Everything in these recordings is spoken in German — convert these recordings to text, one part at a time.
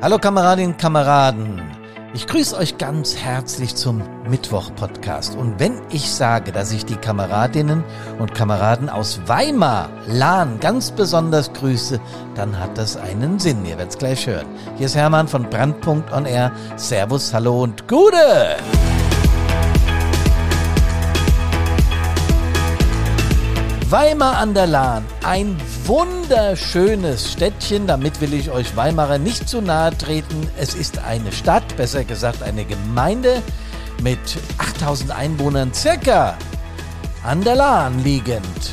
Hallo Kameradinnen und Kameraden. Ich grüße euch ganz herzlich zum Mittwoch-Podcast. Und wenn ich sage, dass ich die Kameradinnen und Kameraden aus Weimar, Lahn, ganz besonders grüße, dann hat das einen Sinn. Ihr werdet es gleich hören. Hier ist Hermann von Brandpunkt on Air. Servus, hallo und Gute! Weimar an der Lahn, ein wunderschönes Städtchen. Damit will ich euch Weimarer nicht zu nahe treten. Es ist eine Stadt, besser gesagt eine Gemeinde mit 8000 Einwohnern circa an der Lahn liegend.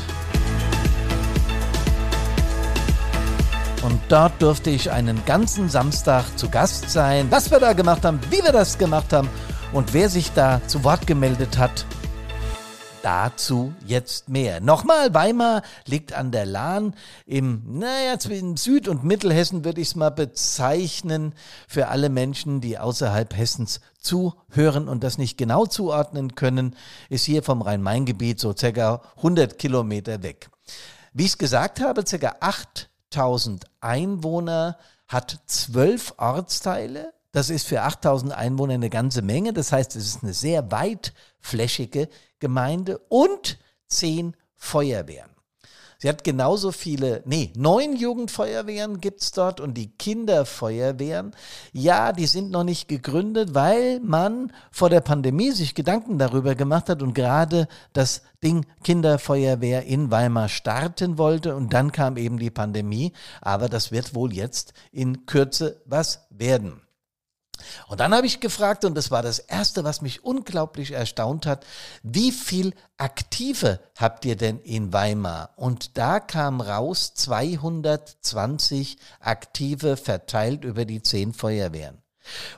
Und dort durfte ich einen ganzen Samstag zu Gast sein. Was wir da gemacht haben, wie wir das gemacht haben und wer sich da zu Wort gemeldet hat, Dazu jetzt mehr. Nochmal, Weimar liegt an der Lahn im, naja, zwischen Süd- und Mittelhessen würde ich es mal bezeichnen, für alle Menschen, die außerhalb Hessens zuhören und das nicht genau zuordnen können, ist hier vom Rhein-Main-Gebiet so circa 100 Kilometer weg. Wie ich es gesagt habe, circa 8000 Einwohner, hat zwölf Ortsteile, das ist für 8000 Einwohner eine ganze Menge. Das heißt, es ist eine sehr weitflächige Gemeinde und zehn Feuerwehren. Sie hat genauso viele, nee, neun Jugendfeuerwehren gibt's dort und die Kinderfeuerwehren, ja, die sind noch nicht gegründet, weil man vor der Pandemie sich Gedanken darüber gemacht hat und gerade das Ding Kinderfeuerwehr in Weimar starten wollte und dann kam eben die Pandemie, aber das wird wohl jetzt in Kürze was werden. Und dann habe ich gefragt, und das war das Erste, was mich unglaublich erstaunt hat, wie viel Aktive habt ihr denn in Weimar? Und da kam raus 220 Aktive verteilt über die zehn Feuerwehren.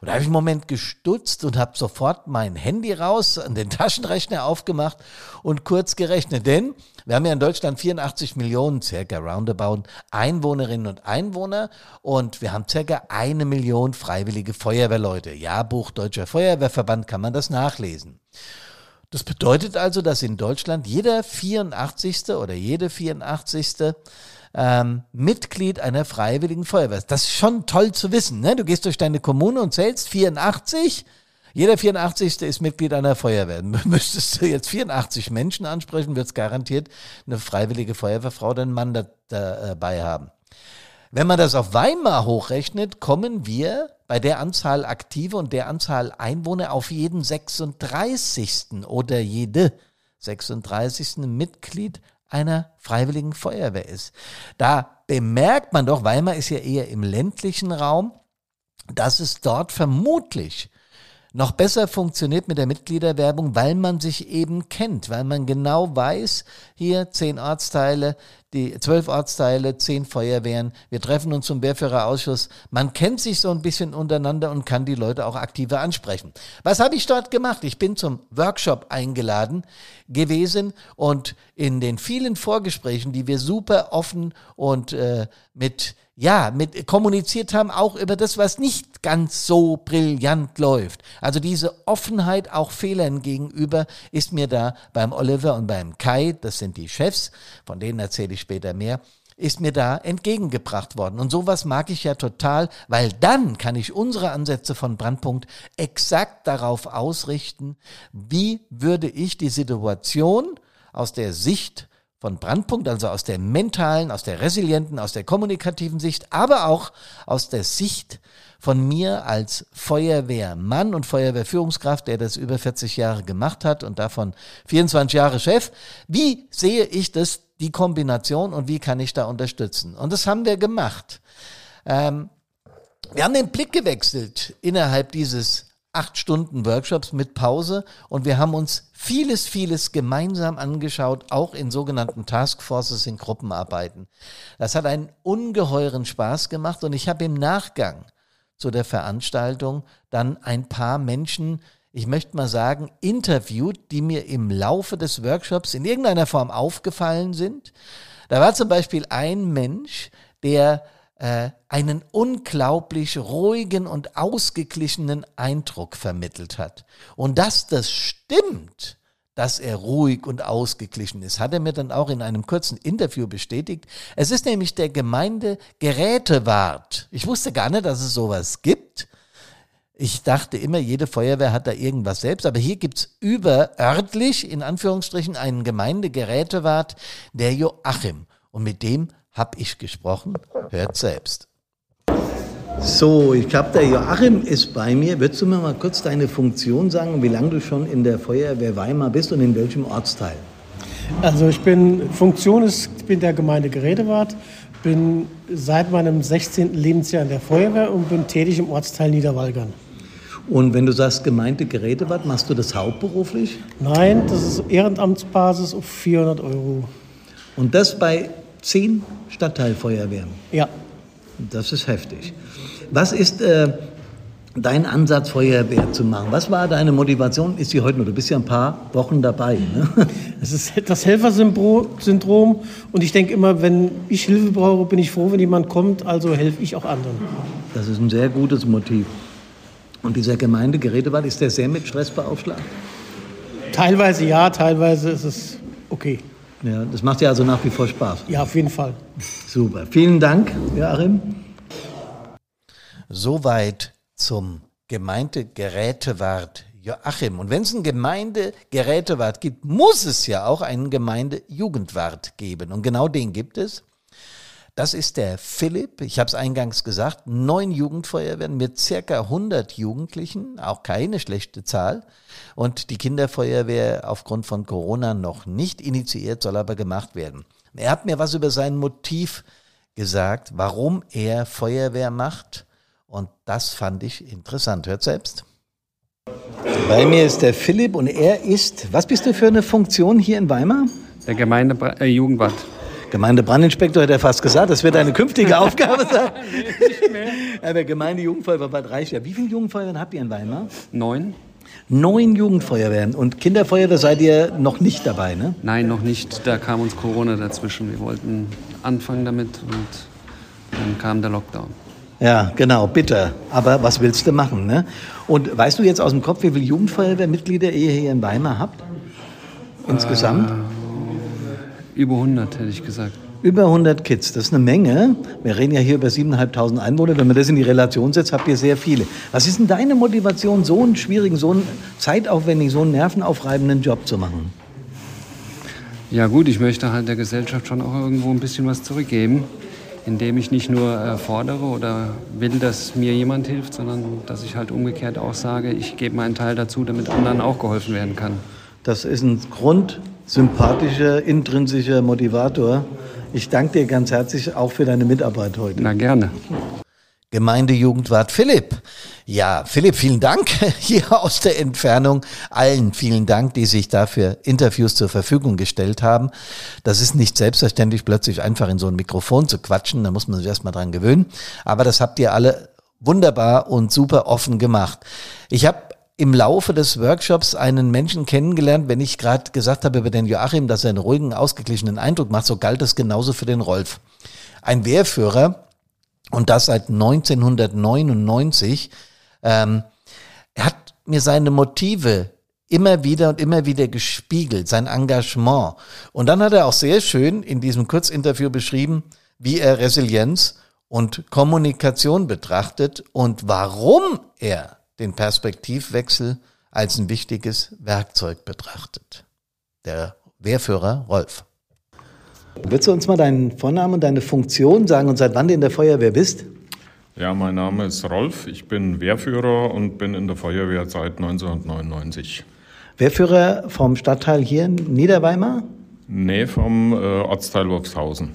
Und da habe ich einen Moment gestutzt und habe sofort mein Handy raus, an den Taschenrechner aufgemacht und kurz gerechnet. Denn wir haben ja in Deutschland 84 Millionen, circa roundabout, Einwohnerinnen und Einwohner und wir haben circa eine Million freiwillige Feuerwehrleute. Jahrbuch Deutscher Feuerwehrverband kann man das nachlesen. Das bedeutet also, dass in Deutschland jeder 84. oder jede 84 ähm, Mitglied einer freiwilligen Feuerwehr. Das ist schon toll zu wissen. Ne? Du gehst durch deine Kommune und zählst 84. Jeder 84. ist Mitglied einer Feuerwehr. Müsstest du jetzt 84 Menschen ansprechen, wird es garantiert eine freiwillige Feuerwehrfrau oder einen Mann da, dabei haben. Wenn man das auf Weimar hochrechnet, kommen wir bei der Anzahl Aktive und der Anzahl Einwohner auf jeden 36. oder jede 36. Mitglied einer freiwilligen Feuerwehr ist. Da bemerkt man doch, Weimar ist ja eher im ländlichen Raum, dass es dort vermutlich noch besser funktioniert mit der Mitgliederwerbung, weil man sich eben kennt, weil man genau weiß, hier zehn Ortsteile, die zwölf Ortsteile, zehn Feuerwehren, wir treffen uns zum Wehrführerausschuss. Man kennt sich so ein bisschen untereinander und kann die Leute auch aktiver ansprechen. Was habe ich dort gemacht? Ich bin zum Workshop eingeladen gewesen und in den vielen Vorgesprächen, die wir super offen und äh, mit ja, mit kommuniziert haben, auch über das, was nicht ganz so brillant läuft. Also diese Offenheit auch Fehlern gegenüber ist mir da beim Oliver und beim Kai, das sind die Chefs, von denen erzähle ich später mehr, ist mir da entgegengebracht worden. Und sowas mag ich ja total, weil dann kann ich unsere Ansätze von Brandpunkt exakt darauf ausrichten, wie würde ich die Situation aus der Sicht von Brandpunkt, also aus der mentalen, aus der resilienten, aus der kommunikativen Sicht, aber auch aus der Sicht von mir als Feuerwehrmann und Feuerwehrführungskraft, der das über 40 Jahre gemacht hat und davon 24 Jahre Chef. Wie sehe ich das, die Kombination und wie kann ich da unterstützen? Und das haben wir gemacht. Ähm, wir haben den Blick gewechselt innerhalb dieses acht Stunden Workshops mit Pause und wir haben uns vieles, vieles gemeinsam angeschaut, auch in sogenannten Taskforces in Gruppenarbeiten. Das hat einen ungeheuren Spaß gemacht und ich habe im Nachgang zu der Veranstaltung dann ein paar Menschen, ich möchte mal sagen, interviewt, die mir im Laufe des Workshops in irgendeiner Form aufgefallen sind. Da war zum Beispiel ein Mensch, der äh, einen unglaublich ruhigen und ausgeglichenen Eindruck vermittelt hat. Und dass das stimmt, dass er ruhig und ausgeglichen ist. Hat er mir dann auch in einem kurzen Interview bestätigt. Es ist nämlich der Gemeindegerätewart. Ich wusste gar nicht, dass es sowas gibt. Ich dachte immer, jede Feuerwehr hat da irgendwas selbst, aber hier gibt's überörtlich, in Anführungsstrichen, einen Gemeindegerätewart, der Joachim. Und mit dem habe ich gesprochen. Hört selbst. So, ich glaube, der Joachim ist bei mir. Würdest du mir mal kurz deine Funktion sagen, wie lange du schon in der Feuerwehr Weimar bist und in welchem Ortsteil? Also ich bin, Funktion ist, ich bin der Gemeindegerätewart, bin seit meinem 16. Lebensjahr in der Feuerwehr und bin tätig im Ortsteil Niederwalgern. Und wenn du sagst Gemeindegerätewart, machst du das hauptberuflich? Nein, das ist Ehrenamtsbasis auf 400 Euro. Und das bei zehn Stadtteilfeuerwehren? Ja. Das ist heftig. Was ist äh, dein Ansatz, Feuerwehr zu machen? Was war deine Motivation? Ist sie heute noch? Du bist ja ein paar Wochen dabei. Ne? Es ist das Helfersyndrom und ich denke immer, wenn ich Hilfe brauche, bin ich froh, wenn jemand kommt, also helfe ich auch anderen. Das ist ein sehr gutes Motiv. Und dieser Gemeindegerätewart, ist der sehr mit Stress beaufschlagt? Teilweise ja, teilweise ist es okay. Ja, das macht ja also nach wie vor Spaß. Ja, auf jeden Fall. Super. Vielen Dank, Joachim. Soweit zum Gemeindegerätewart Joachim. Und wenn es einen Gemeindegerätewart gibt, muss es ja auch einen Gemeindejugendwart geben. Und genau den gibt es. Das ist der Philipp. Ich habe es eingangs gesagt. Neun Jugendfeuerwehren mit circa 100 Jugendlichen. Auch keine schlechte Zahl. Und die Kinderfeuerwehr aufgrund von Corona noch nicht initiiert, soll aber gemacht werden. Er hat mir was über sein Motiv gesagt, warum er Feuerwehr macht und das fand ich interessant. Hört selbst. Bei mir ist der Philipp und er ist, was bist du für eine Funktion hier in Weimar? Der Gemeindejugendwart. Äh, Gemeindebrandinspektor hat er fast gesagt, das wird eine künftige Aufgabe sein. nee, nicht mehr. Aber Gemeindejugendfeuerwehr Bad Reichberg. Wie viele Jugendfeuerwehren habt ihr in Weimar? Neun. Neun Jugendfeuerwehren und Kinderfeuerwehr seid ihr noch nicht dabei, ne? Nein, noch nicht. Da kam uns Corona dazwischen. Wir wollten anfangen damit und dann kam der Lockdown. Ja, genau, bitter. Aber was willst du machen? Ne? Und weißt du jetzt aus dem Kopf, wie viele Jugendfeuerwehrmitglieder ihr hier in Weimar habt? Insgesamt? Äh, über 100, hätte ich gesagt. Über 100 Kids, das ist eine Menge. Wir reden ja hier über 7.500 Einwohner. Wenn man das in die Relation setzt, habt ihr sehr viele. Was ist denn deine Motivation, so einen schwierigen, so einen zeitaufwendigen, so einen nervenaufreibenden Job zu machen? Ja gut, ich möchte halt der Gesellschaft schon auch irgendwo ein bisschen was zurückgeben indem ich nicht nur äh, fordere oder will, dass mir jemand hilft, sondern dass ich halt umgekehrt auch sage, ich gebe meinen Teil dazu, damit anderen auch geholfen werden kann. Das ist ein grundsympathischer, intrinsischer Motivator. Ich danke dir ganz herzlich auch für deine Mitarbeit heute. Na gerne. Gemeindejugendwart Philipp. Ja, Philipp, vielen Dank hier aus der Entfernung. Allen vielen Dank, die sich dafür Interviews zur Verfügung gestellt haben. Das ist nicht selbstverständlich, plötzlich einfach in so ein Mikrofon zu quatschen. Da muss man sich erstmal dran gewöhnen. Aber das habt ihr alle wunderbar und super offen gemacht. Ich habe im Laufe des Workshops einen Menschen kennengelernt, wenn ich gerade gesagt habe über den Joachim, dass er einen ruhigen, ausgeglichenen Eindruck macht, so galt das genauso für den Rolf. Ein Wehrführer, und das seit 1999. Ähm, er hat mir seine Motive immer wieder und immer wieder gespiegelt, sein Engagement. Und dann hat er auch sehr schön in diesem Kurzinterview beschrieben, wie er Resilienz und Kommunikation betrachtet und warum er den Perspektivwechsel als ein wichtiges Werkzeug betrachtet. Der Wehrführer Rolf. Würdest du uns mal deinen Vornamen und deine Funktion sagen und seit wann du in der Feuerwehr bist? Ja, mein Name ist Rolf, ich bin Wehrführer und bin in der Feuerwehr seit 1999. Wehrführer vom Stadtteil hier in Niederweimar? Nee, vom äh, Ortsteil Wolfshausen.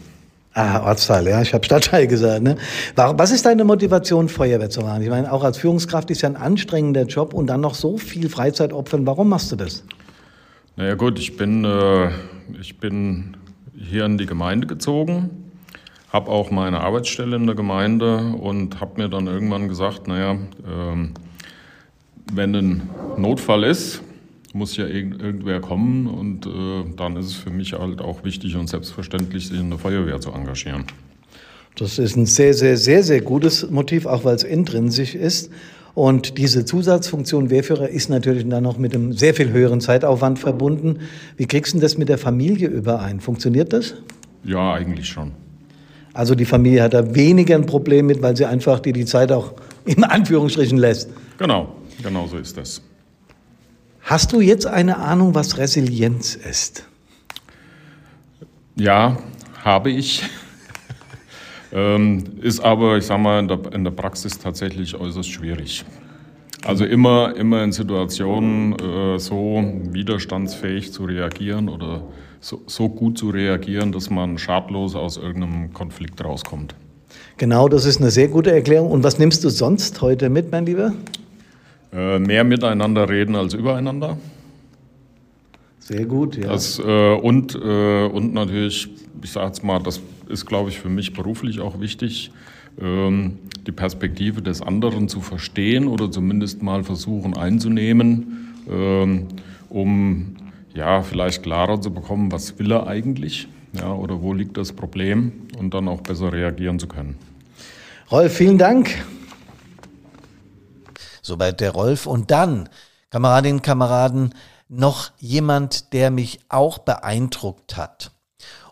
Ah, Ortsteil, ja, ich habe Stadtteil gesagt. Ne? Was ist deine Motivation, Feuerwehr zu machen? Ich meine, auch als Führungskraft ist ja ein anstrengender Job und dann noch so viel Freizeit opfern. Warum machst du das? Naja gut, ich bin, äh, ich bin hier in die Gemeinde gezogen, habe auch meine Arbeitsstelle in der Gemeinde und habe mir dann irgendwann gesagt, naja, ähm, wenn ein Notfall ist, muss ja irgendwer kommen und äh, dann ist es für mich halt auch wichtig und selbstverständlich, sich in der Feuerwehr zu engagieren. Das ist ein sehr, sehr, sehr, sehr gutes Motiv, auch weil es intrinsisch ist. Und diese Zusatzfunktion Wehrführer ist natürlich dann noch mit einem sehr viel höheren Zeitaufwand verbunden. Wie kriegst du das mit der Familie überein? Funktioniert das? Ja, eigentlich schon. Also die Familie hat da weniger ein Problem mit, weil sie einfach die, die Zeit auch in Anführungsstrichen lässt. Genau, genau so ist das. Hast du jetzt eine Ahnung, was Resilienz ist? Ja, habe ich. ähm, ist aber, ich sag mal, in der, in der Praxis tatsächlich äußerst schwierig. Also immer, immer in Situationen äh, so widerstandsfähig zu reagieren oder so, so gut zu reagieren, dass man schadlos aus irgendeinem Konflikt rauskommt. Genau, das ist eine sehr gute Erklärung. Und was nimmst du sonst heute mit, mein Lieber? Äh, mehr miteinander reden als übereinander. Sehr gut, ja. Das, äh, und, äh, und natürlich, ich sage jetzt mal, das ist, glaube ich, für mich beruflich auch wichtig, ähm, die Perspektive des anderen zu verstehen oder zumindest mal versuchen einzunehmen, ähm, um ja, vielleicht klarer zu bekommen, was will er eigentlich ja, oder wo liegt das Problem und dann auch besser reagieren zu können. Rolf, vielen Dank. Soweit der Rolf. Und dann, Kameradinnen Kameraden, noch jemand, der mich auch beeindruckt hat.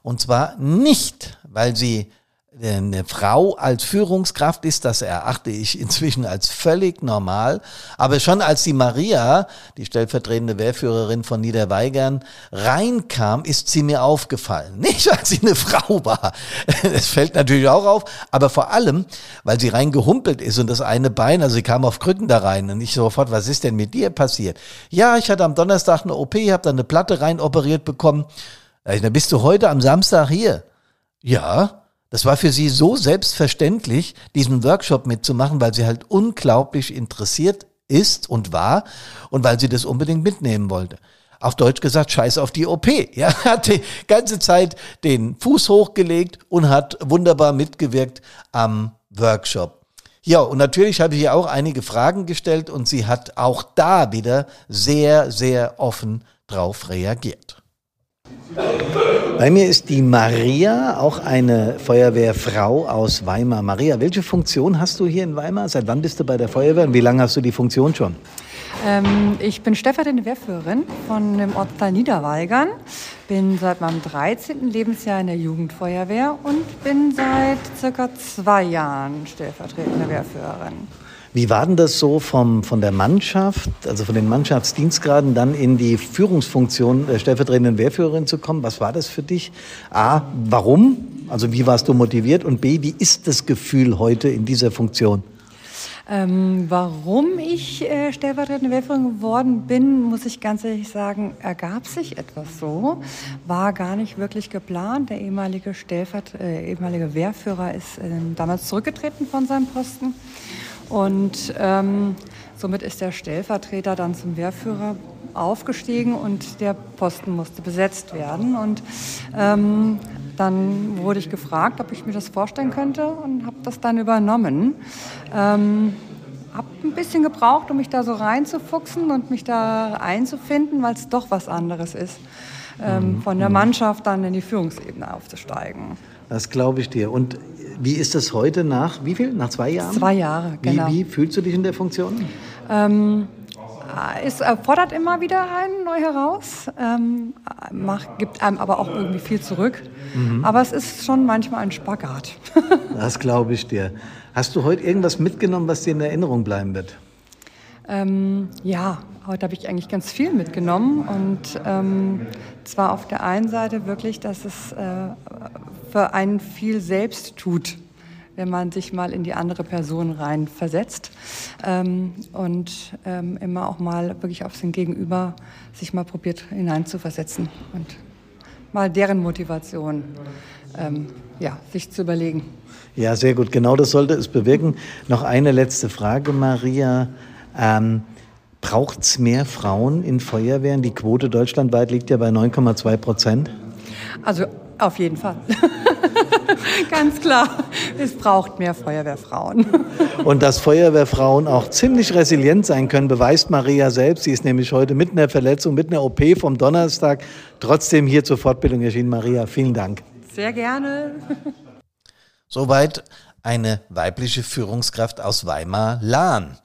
Und zwar nicht, weil sie eine Frau als Führungskraft ist, das erachte ich inzwischen als völlig normal. Aber schon als die Maria, die stellvertretende Wehrführerin von Niederweigern, reinkam, ist sie mir aufgefallen. Nicht, als sie eine Frau war. Das fällt natürlich auch auf, aber vor allem, weil sie reingehumpelt ist und das eine Bein, also sie kam auf Krücken da rein und ich sofort, was ist denn mit dir passiert? Ja, ich hatte am Donnerstag eine OP, habe dann eine Platte rein operiert bekommen. Da bist du heute am Samstag hier? Ja, das war für sie so selbstverständlich, diesen Workshop mitzumachen, weil sie halt unglaublich interessiert ist und war und weil sie das unbedingt mitnehmen wollte. Auf Deutsch gesagt, scheiß auf die OP. Ja, hat die ganze Zeit den Fuß hochgelegt und hat wunderbar mitgewirkt am Workshop. Ja, und natürlich habe ich ihr auch einige Fragen gestellt und sie hat auch da wieder sehr, sehr offen drauf reagiert. Bei mir ist die Maria, auch eine Feuerwehrfrau aus Weimar. Maria, welche Funktion hast du hier in Weimar? Seit wann bist du bei der Feuerwehr und wie lange hast du die Funktion schon? Ähm, ich bin stellvertretende Wehrführerin von dem Ortsteil Niederweigern, bin seit meinem 13. Lebensjahr in der Jugendfeuerwehr und bin seit circa zwei Jahren stellvertretende Wehrführerin. Wie war denn das so vom, von der Mannschaft, also von den Mannschaftsdienstgraden, dann in die Führungsfunktion der stellvertretenden Wehrführerin zu kommen? Was war das für dich? A, warum? Also wie warst du motiviert? Und B, wie ist das Gefühl heute in dieser Funktion? Ähm, warum ich äh, stellvertretende Wehrführerin geworden bin, muss ich ganz ehrlich sagen, ergab sich etwas so. War gar nicht wirklich geplant. Der ehemalige, Stellvert äh, ehemalige Wehrführer ist äh, damals zurückgetreten von seinem Posten. Und ähm, somit ist der Stellvertreter dann zum Wehrführer aufgestiegen und der Posten musste besetzt werden. Und ähm, dann wurde ich gefragt, ob ich mir das vorstellen könnte und habe das dann übernommen. Ähm, habe ein bisschen gebraucht, um mich da so reinzufuchsen und mich da einzufinden, weil es doch was anderes ist, ähm, mhm. von der Mannschaft dann in die Führungsebene aufzusteigen. Das glaube ich dir. Und wie ist es heute nach, wie viel? Nach zwei Jahren? Zwei Jahre, genau. Wie, wie fühlst du dich in der Funktion? Ähm, es fordert immer wieder einen neu heraus, ähm, macht, gibt einem aber auch irgendwie viel zurück. Mhm. Aber es ist schon manchmal ein Spagat. das glaube ich dir. Hast du heute irgendwas mitgenommen, was dir in Erinnerung bleiben wird? Ähm, ja, heute habe ich eigentlich ganz viel mitgenommen. Und ähm, zwar auf der einen Seite wirklich, dass es äh, für einen viel selbst tut, wenn man sich mal in die andere Person rein versetzt ähm, und ähm, immer auch mal wirklich auf sein Gegenüber sich mal probiert hineinzuversetzen und mal deren Motivation ähm, ja, sich zu überlegen. Ja, sehr gut. Genau das sollte es bewirken. Noch eine letzte Frage, Maria. Ähm, Braucht es mehr Frauen in Feuerwehren? Die Quote deutschlandweit liegt ja bei 9,2 Prozent. Also auf jeden Fall. Ganz klar. Es braucht mehr Feuerwehrfrauen. Und dass Feuerwehrfrauen auch ziemlich resilient sein können, beweist Maria selbst. Sie ist nämlich heute mit einer Verletzung, mit einer OP vom Donnerstag trotzdem hier zur Fortbildung erschienen. Maria, vielen Dank. Sehr gerne. Soweit eine weibliche Führungskraft aus Weimar-Lahn.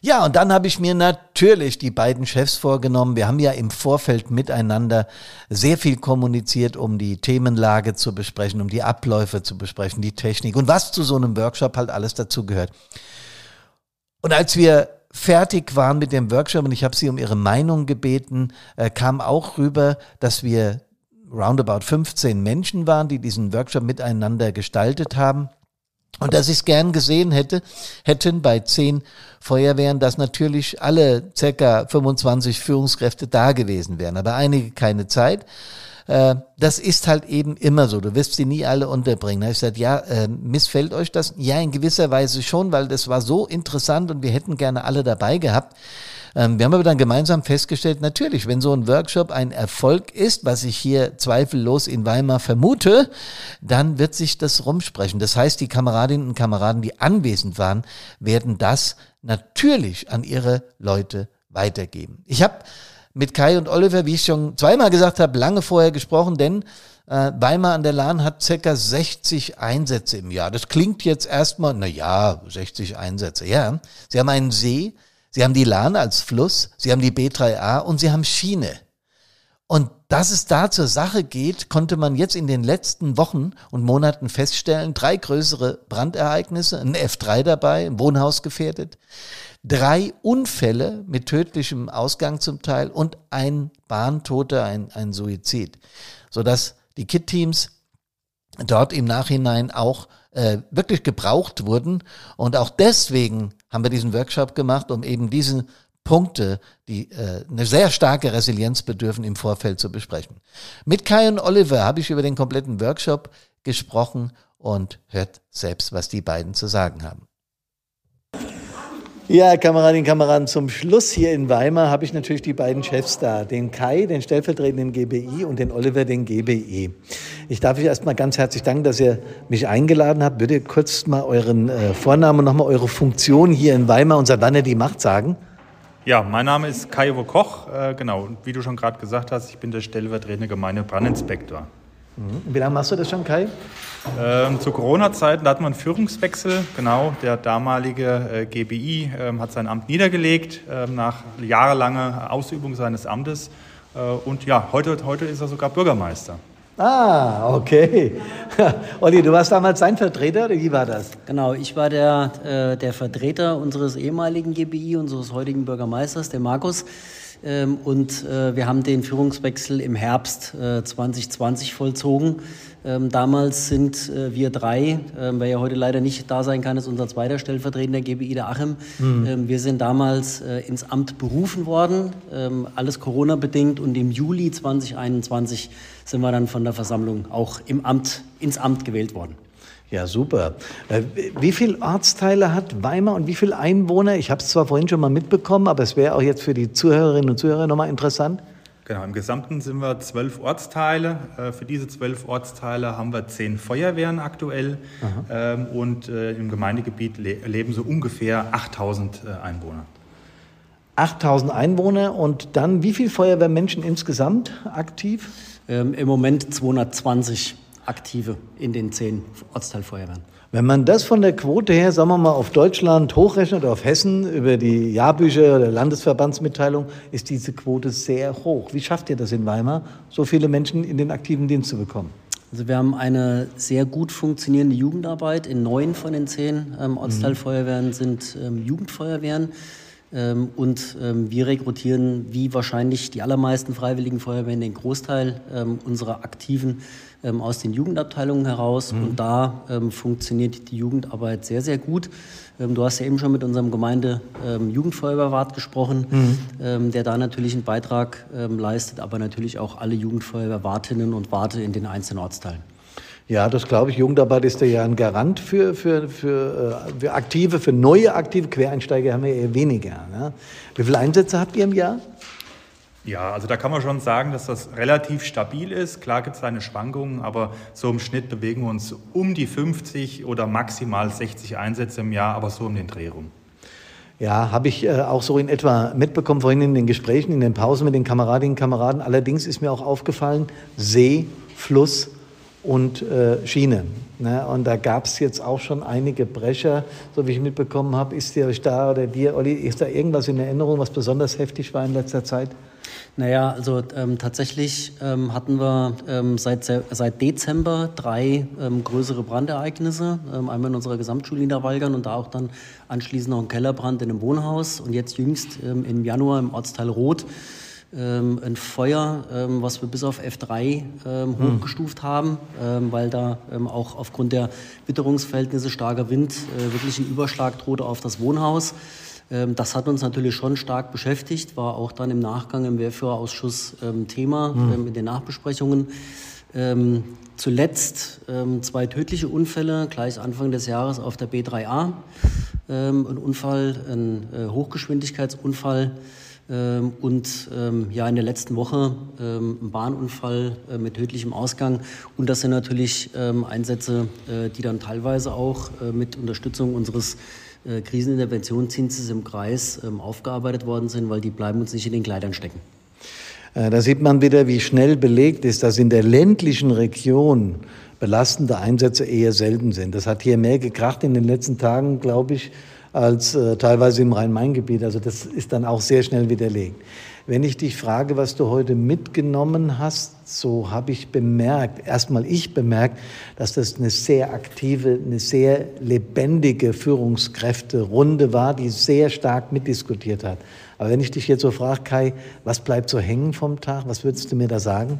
Ja, und dann habe ich mir natürlich die beiden Chefs vorgenommen. Wir haben ja im Vorfeld miteinander sehr viel kommuniziert, um die Themenlage zu besprechen, um die Abläufe zu besprechen, die Technik und was zu so einem Workshop halt alles dazu gehört. Und als wir fertig waren mit dem Workshop und ich habe sie um ihre Meinung gebeten, äh, kam auch rüber, dass wir roundabout 15 Menschen waren, die diesen Workshop miteinander gestaltet haben. Und dass ich es gern gesehen hätte, hätten bei zehn Feuerwehren, dass natürlich alle circa 25 Führungskräfte da gewesen wären, aber einige keine Zeit. Äh, das ist halt eben immer so. Du wirst sie nie alle unterbringen. Da ich gesagt, ja, äh, missfällt euch das? Ja, in gewisser Weise schon, weil das war so interessant und wir hätten gerne alle dabei gehabt. Ähm, wir haben aber dann gemeinsam festgestellt, natürlich, wenn so ein Workshop ein Erfolg ist, was ich hier zweifellos in Weimar vermute, dann wird sich das rumsprechen. Das heißt, die Kameradinnen und Kameraden, die anwesend waren, werden das natürlich an ihre Leute weitergeben. Ich habe mit Kai und Oliver, wie ich schon zweimal gesagt habe, lange vorher gesprochen, denn äh, Weimar an der Lahn hat circa 60 Einsätze im Jahr. Das klingt jetzt erstmal, na ja, 60 Einsätze, ja. Sie haben einen See, Sie haben die Lahn als Fluss, Sie haben die B3A und Sie haben Schiene. Und dass es da zur Sache geht, konnte man jetzt in den letzten Wochen und Monaten feststellen. Drei größere Brandereignisse, ein F3 dabei, ein Wohnhaus gefährdet, drei Unfälle mit tödlichem Ausgang zum Teil und ein Bahntoter, ein, ein Suizid. Sodass die KIT-Teams dort im Nachhinein auch äh, wirklich gebraucht wurden. Und auch deswegen haben wir diesen Workshop gemacht, um eben diese Punkte, die äh, eine sehr starke Resilienz bedürfen, im Vorfeld zu besprechen. Mit Kai und Oliver habe ich über den kompletten Workshop gesprochen und hört selbst, was die beiden zu sagen haben. Ja, Kameradinnen und Kameraden, zum Schluss hier in Weimar habe ich natürlich die beiden Chefs da. Den Kai, den stellvertretenden GBI und den Oliver, den GBI. Ich darf euch erstmal ganz herzlich danken, dass ihr mich eingeladen habt. Ihr kurz mal euren äh, Vornamen und nochmal eure Funktion hier in Weimar und seit wann ihr die macht sagen? Ja, mein Name ist Kai-Uwe Koch. Äh, genau, und wie du schon gerade gesagt hast, ich bin der stellvertretende Gemeindebrandinspektor. Wie lange machst du das schon, Kai? Ähm, zu Corona-Zeiten hatten wir einen Führungswechsel. Genau, der damalige äh, GBI ähm, hat sein Amt niedergelegt ähm, nach jahrelanger Ausübung seines Amtes. Äh, und ja, heute, heute ist er sogar Bürgermeister. Ah, okay. Olli, du warst damals sein Vertreter oder wie war das? Genau, ich war der, äh, der Vertreter unseres ehemaligen GBI, unseres heutigen Bürgermeisters, der Markus. Ähm, und äh, wir haben den Führungswechsel im Herbst 2020 äh, vollzogen. Ähm, damals sind äh, wir drei, wer ja heute leider nicht da sein kann, ist unser zweiter stellvertretender GBI, der Achim. Mhm. Wir sind damals ins Amt berufen worden, alles Corona-bedingt. Und im Juli 2021 sind wir dann von der Versammlung auch im Amt, ins Amt gewählt worden. Ja, super. Äh, wie viele Ortsteile hat Weimar und wie viele Einwohner? Ich habe es zwar vorhin schon mal mitbekommen, aber es wäre auch jetzt für die Zuhörerinnen und Zuhörer nochmal interessant. Genau, im Gesamten sind wir zwölf Ortsteile. Äh, für diese zwölf Ortsteile haben wir zehn Feuerwehren aktuell Aha. Ähm, und äh, im Gemeindegebiet leben so ungefähr 8000 Einwohner. 8000 Einwohner und dann wie viele Feuerwehrmenschen insgesamt aktiv? Ähm, Im Moment 220 aktive in den zehn Ortsteilfeuerwehren. Wenn man das von der Quote her, sagen wir mal, auf Deutschland hochrechnet oder auf Hessen über die Jahrbücher oder Landesverbandsmitteilung, ist diese Quote sehr hoch. Wie schafft ihr das in Weimar, so viele Menschen in den aktiven Dienst zu bekommen? Also wir haben eine sehr gut funktionierende Jugendarbeit. In neun von den zehn ähm, Ortsteilfeuerwehren sind ähm, Jugendfeuerwehren. Ähm, und ähm, wir rekrutieren, wie wahrscheinlich die allermeisten Freiwilligen Feuerwehren, den Großteil ähm, unserer Aktiven aus den Jugendabteilungen heraus. Mhm. Und da funktioniert die Jugendarbeit sehr, sehr gut. Du hast ja eben schon mit unserem Gemeinde-Jugendfeuerwehrwart gesprochen, mhm. der da natürlich einen Beitrag leistet, aber natürlich auch alle Jugendfeuerwehrwartinnen und Warte in den einzelnen Ortsteilen. Ja, das glaube ich. Jugendarbeit ist ja ein Garant für, für, für, äh, für Aktive, für neue Aktive. Quereinsteiger haben wir eher weniger. Ne? Wie viele Einsätze habt ihr im Jahr? Ja, also da kann man schon sagen, dass das relativ stabil ist. Klar gibt es seine Schwankungen, aber so im Schnitt bewegen wir uns um die 50 oder maximal 60 Einsätze im Jahr, aber so um den Dreh rum. Ja, habe ich äh, auch so in etwa mitbekommen vorhin in den Gesprächen, in den Pausen mit den Kameradinnen und Kameraden. Allerdings ist mir auch aufgefallen, See, Fluss und äh, Schiene. Ne? Und da gab es jetzt auch schon einige Brecher, so wie ich mitbekommen habe. Ist dir da oder dir, Olli, ist da irgendwas in Erinnerung, was besonders heftig war in letzter Zeit? Naja, also ähm, tatsächlich ähm, hatten wir ähm, seit, seit Dezember drei ähm, größere Brandereignisse. Ähm, einmal in unserer Gesamtschule Niederwalgern und da auch dann anschließend noch ein Kellerbrand in einem Wohnhaus. Und jetzt jüngst ähm, im Januar im Ortsteil Roth ähm, ein Feuer, ähm, was wir bis auf F3 ähm, hm. hochgestuft haben, ähm, weil da ähm, auch aufgrund der Witterungsverhältnisse starker Wind äh, wirklich ein Überschlag drohte auf das Wohnhaus. Ähm, das hat uns natürlich schon stark beschäftigt, war auch dann im Nachgang im Wehrführerausschuss Thema hm. in den Nachbesprechungen. zuletzt zwei tödliche Unfälle gleich Anfang des Jahres auf der B3A. ein Unfall, ein äh, Hochgeschwindigkeitsunfall und ähm, ja in der letzten Woche ähm, ein Bahnunfall äh, mit tödlichem Ausgang. Und das sind natürlich Einsätze, äh, die dann teilweise auch äh, mit Unterstützung unseres Kriseninterventionsdienstes im Kreis aufgearbeitet worden sind, weil die bleiben uns nicht in den Kleidern stecken. Da sieht man wieder, wie schnell belegt ist, dass in der ländlichen Region belastende Einsätze eher selten sind. Das hat hier mehr gekracht in den letzten Tagen, glaube ich, als äh, teilweise im Rhein-Main-Gebiet. Also das ist dann auch sehr schnell widerlegt. Wenn ich dich frage, was du heute mitgenommen hast, so habe ich bemerkt, erstmal ich bemerkt, dass das eine sehr aktive, eine sehr lebendige Führungskräfte-Runde war, die sehr stark mitdiskutiert hat. Aber wenn ich dich jetzt so frage, Kai, was bleibt so hängen vom Tag, was würdest du mir da sagen?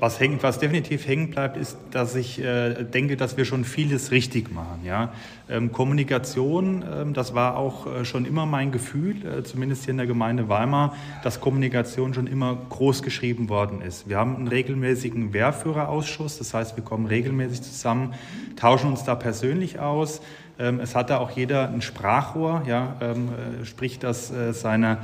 Was, hängt, was definitiv hängen bleibt, ist, dass ich äh, denke, dass wir schon vieles richtig machen. Ja? Ähm, Kommunikation, ähm, das war auch äh, schon immer mein Gefühl, äh, zumindest hier in der Gemeinde Weimar, dass Kommunikation schon immer groß geschrieben worden ist. Wir haben einen regelmäßigen Wehrführerausschuss, das heißt, wir kommen regelmäßig zusammen, tauschen uns da persönlich aus. Ähm, es hat da auch jeder ein Sprachrohr, ja, äh, sprich, dass äh, seine,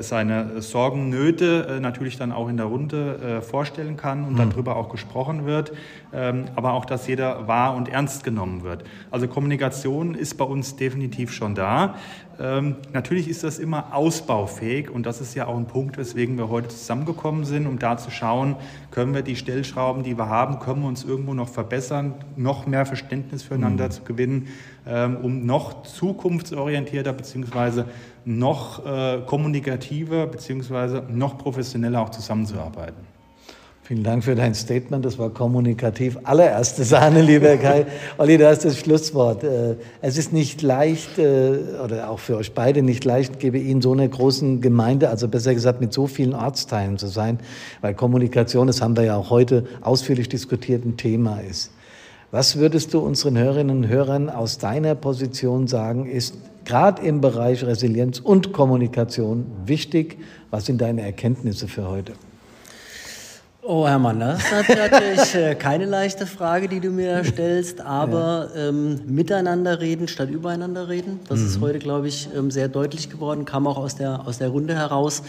seine Sorgen, Nöte natürlich dann auch in der Runde vorstellen kann und mhm. darüber auch gesprochen wird, aber auch, dass jeder wahr und ernst genommen wird. Also Kommunikation ist bei uns definitiv schon da. Ähm, natürlich ist das immer ausbaufähig und das ist ja auch ein Punkt, weswegen wir heute zusammengekommen sind, um da zu schauen, können wir die Stellschrauben, die wir haben, können wir uns irgendwo noch verbessern, noch mehr Verständnis füreinander mhm. zu gewinnen, ähm, um noch zukunftsorientierter bzw. noch äh, kommunikativer bzw. noch professioneller auch zusammenzuarbeiten. Vielen Dank für dein Statement. Das war kommunikativ. Allererste Sahne, lieber Kai. Olli, du hast das Schlusswort. Äh, es ist nicht leicht, äh, oder auch für euch beide nicht leicht, gebe Ihnen so einer großen Gemeinde, also besser gesagt mit so vielen Ortsteilen zu sein, weil Kommunikation, das haben wir ja auch heute ausführlich diskutiert, ein Thema ist. Was würdest du unseren Hörerinnen und Hörern aus deiner Position sagen, ist gerade im Bereich Resilienz und Kommunikation wichtig? Was sind deine Erkenntnisse für heute? Oh, Herr Mann, das ist natürlich äh, keine leichte Frage, die du mir stellst, aber ja. ähm, miteinander reden statt übereinander reden, das mhm. ist heute, glaube ich, ähm, sehr deutlich geworden, kam auch aus der, aus der Runde heraus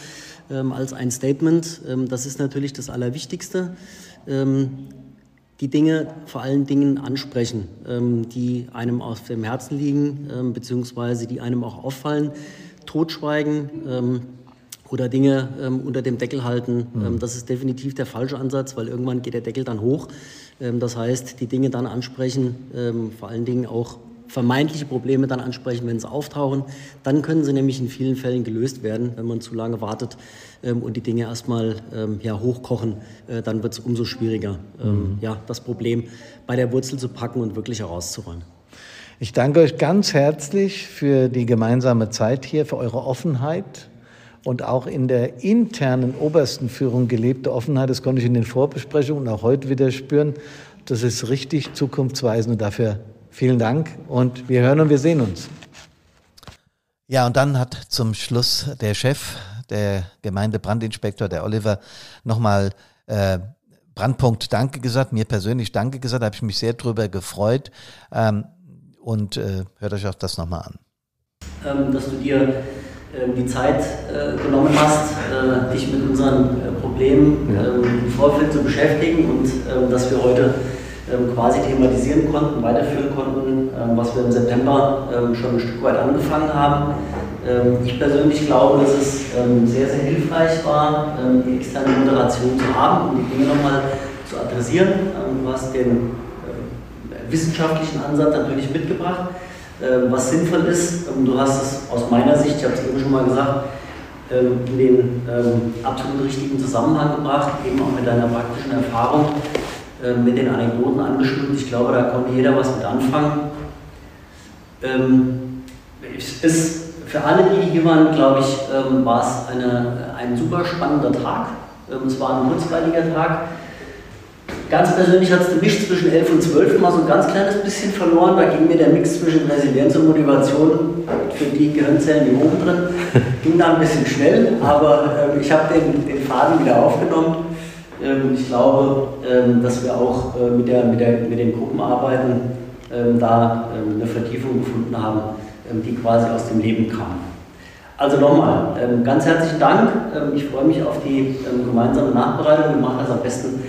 ähm, als ein Statement. Ähm, das ist natürlich das Allerwichtigste. Ähm, die Dinge vor allen Dingen ansprechen, ähm, die einem auf dem Herzen liegen, beziehungsweise die einem auch auffallen. Totschweigen oder Dinge ähm, unter dem Deckel halten. Mhm. Ähm, das ist definitiv der falsche Ansatz, weil irgendwann geht der Deckel dann hoch. Ähm, das heißt, die Dinge dann ansprechen, ähm, vor allen Dingen auch vermeintliche Probleme dann ansprechen, wenn sie auftauchen. Dann können sie nämlich in vielen Fällen gelöst werden, wenn man zu lange wartet ähm, und die Dinge erstmal ähm, ja, hochkochen. Äh, dann wird es umso schwieriger, mhm. ja, das Problem bei der Wurzel zu packen und wirklich herauszuräumen. Ich danke euch ganz herzlich für die gemeinsame Zeit hier, für eure Offenheit, und auch in der internen obersten Führung gelebte Offenheit, das konnte ich in den Vorbesprechungen und auch heute wieder spüren, das ist richtig zukunftsweisend und dafür vielen Dank und wir hören und wir sehen uns. Ja, und dann hat zum Schluss der Chef, der Gemeindebrandinspektor, der Oliver, nochmal äh, Brandpunkt Danke gesagt, mir persönlich Danke gesagt, da habe ich mich sehr drüber gefreut. Ähm, und äh, hört euch auch das nochmal an. Ähm, dass du dir die Zeit äh, genommen hast, äh, dich mit unseren äh, Problemen ähm, im Vorfeld zu beschäftigen und ähm, dass wir heute quasi thematisieren konnten, weiterführen konnten, was wir im September schon ein Stück weit angefangen haben. Ich persönlich glaube, dass es sehr, sehr hilfreich war, die externe Moderation zu haben, um die Dinge nochmal zu adressieren. Du hast den wissenschaftlichen Ansatz natürlich mitgebracht, was sinnvoll ist. Ähm, du hast es aus meiner Sicht, ich habe es eben schon mal gesagt, ähm, in den ähm, absolut richtigen Zusammenhang gebracht, eben auch mit deiner praktischen Erfahrung, äh, mit den Anekdoten angeschnitten. Ich glaube, da konnte jeder was mit anfangen. Es ist für alle, die hier waren, glaube ich, war es eine, ein super spannender Tag. Es war ein kurzweiliger Tag. Ganz persönlich hat es den Mix zwischen 11 und 12 mal so ein ganz kleines bisschen verloren. Da ging mir der Mix zwischen Resilienz und Motivation, für die Gehirnzellen die oben drin, ging da ein bisschen schnell, aber ähm, ich habe den, den Faden wieder aufgenommen. Ähm, ich glaube, ähm, dass wir auch äh, mit, der, mit, der, mit den Gruppenarbeiten ähm, da ähm, eine Vertiefung gefunden haben ähm, die quasi aus dem Leben kam. Also nochmal, ähm, ganz herzlichen Dank. Ich freue mich auf die gemeinsame Nachbereitung. Wir machen das am besten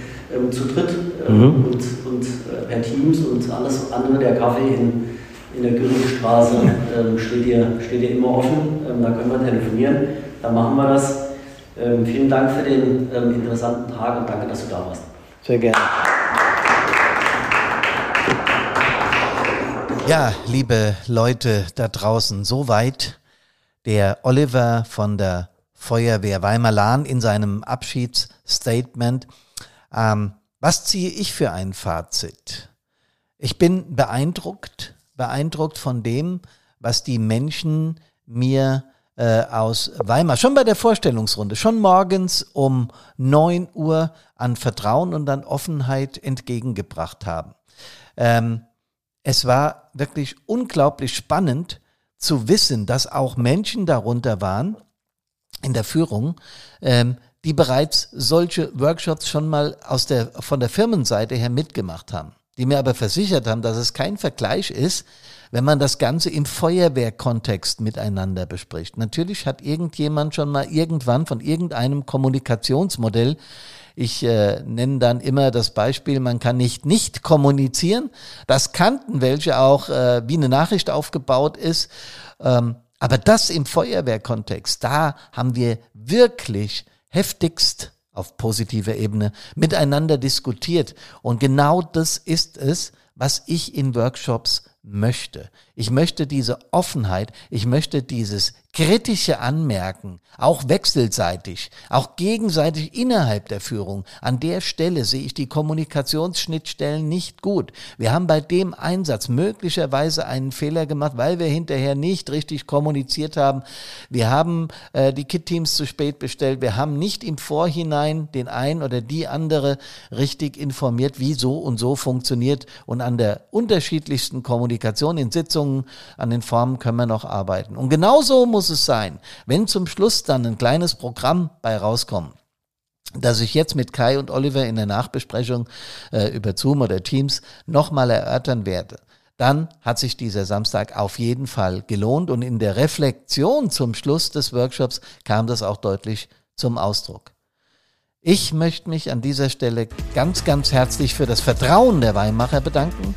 zu dritt mhm. und, und äh, per Teams und alles andere. Der Kaffee in, in der Gürtelstraße steht, dir, steht dir immer offen. Da können wir telefonieren. Dann machen wir das. Vielen Dank für den interessanten Tag und danke, dass du da warst. Sehr gerne. Ja, liebe Leute da draußen, soweit der Oliver von der Feuerwehr Weimar-Lahn in seinem Abschiedsstatement. Ähm, was ziehe ich für ein Fazit? Ich bin beeindruckt, beeindruckt von dem, was die Menschen mir äh, aus Weimar, schon bei der Vorstellungsrunde, schon morgens um neun Uhr an Vertrauen und an Offenheit entgegengebracht haben. Ähm, es war wirklich unglaublich spannend zu wissen, dass auch Menschen darunter waren in der Führung, ähm, die bereits solche Workshops schon mal aus der, von der Firmenseite her mitgemacht haben, die mir aber versichert haben, dass es kein Vergleich ist, wenn man das Ganze im Feuerwehrkontext miteinander bespricht. Natürlich hat irgendjemand schon mal irgendwann von irgendeinem Kommunikationsmodell ich äh, nenne dann immer das Beispiel, man kann nicht nicht kommunizieren. Das kannten welche auch, äh, wie eine Nachricht aufgebaut ist. Ähm, aber das im Feuerwehrkontext, da haben wir wirklich heftigst auf positiver Ebene miteinander diskutiert. Und genau das ist es, was ich in Workshops möchte. Ich möchte diese Offenheit, ich möchte dieses kritische Anmerken, auch wechselseitig, auch gegenseitig innerhalb der Führung. An der Stelle sehe ich die Kommunikationsschnittstellen nicht gut. Wir haben bei dem Einsatz möglicherweise einen Fehler gemacht, weil wir hinterher nicht richtig kommuniziert haben. Wir haben äh, die Kit-Teams zu spät bestellt. Wir haben nicht im Vorhinein den einen oder die andere richtig informiert, wie so und so funktioniert. Und an der unterschiedlichsten Kommunikation in Sitzungen, an den Formen können wir noch arbeiten. Und genauso muss muss es sein, wenn zum Schluss dann ein kleines Programm bei rauskommt, das ich jetzt mit Kai und Oliver in der Nachbesprechung äh, über Zoom oder Teams nochmal erörtern werde, dann hat sich dieser Samstag auf jeden Fall gelohnt und in der Reflexion zum Schluss des Workshops kam das auch deutlich zum Ausdruck. Ich möchte mich an dieser Stelle ganz, ganz herzlich für das Vertrauen der Weimacher bedanken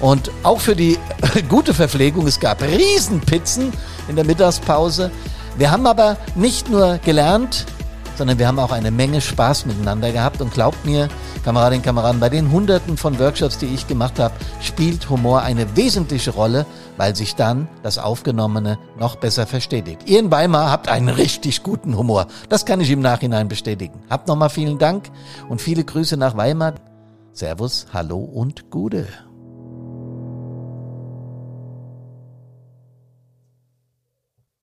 und auch für die gute Verpflegung. Es gab Riesenpizzen in der Mittagspause. Wir haben aber nicht nur gelernt, sondern wir haben auch eine Menge Spaß miteinander gehabt. Und glaubt mir, Kameradinnen und Kameraden, bei den Hunderten von Workshops, die ich gemacht habe, spielt Humor eine wesentliche Rolle, weil sich dann das Aufgenommene noch besser verstetigt. Ihr in Weimar habt einen richtig guten Humor. Das kann ich im Nachhinein bestätigen. Habt nochmal vielen Dank und viele Grüße nach Weimar. Servus, hallo und Gude.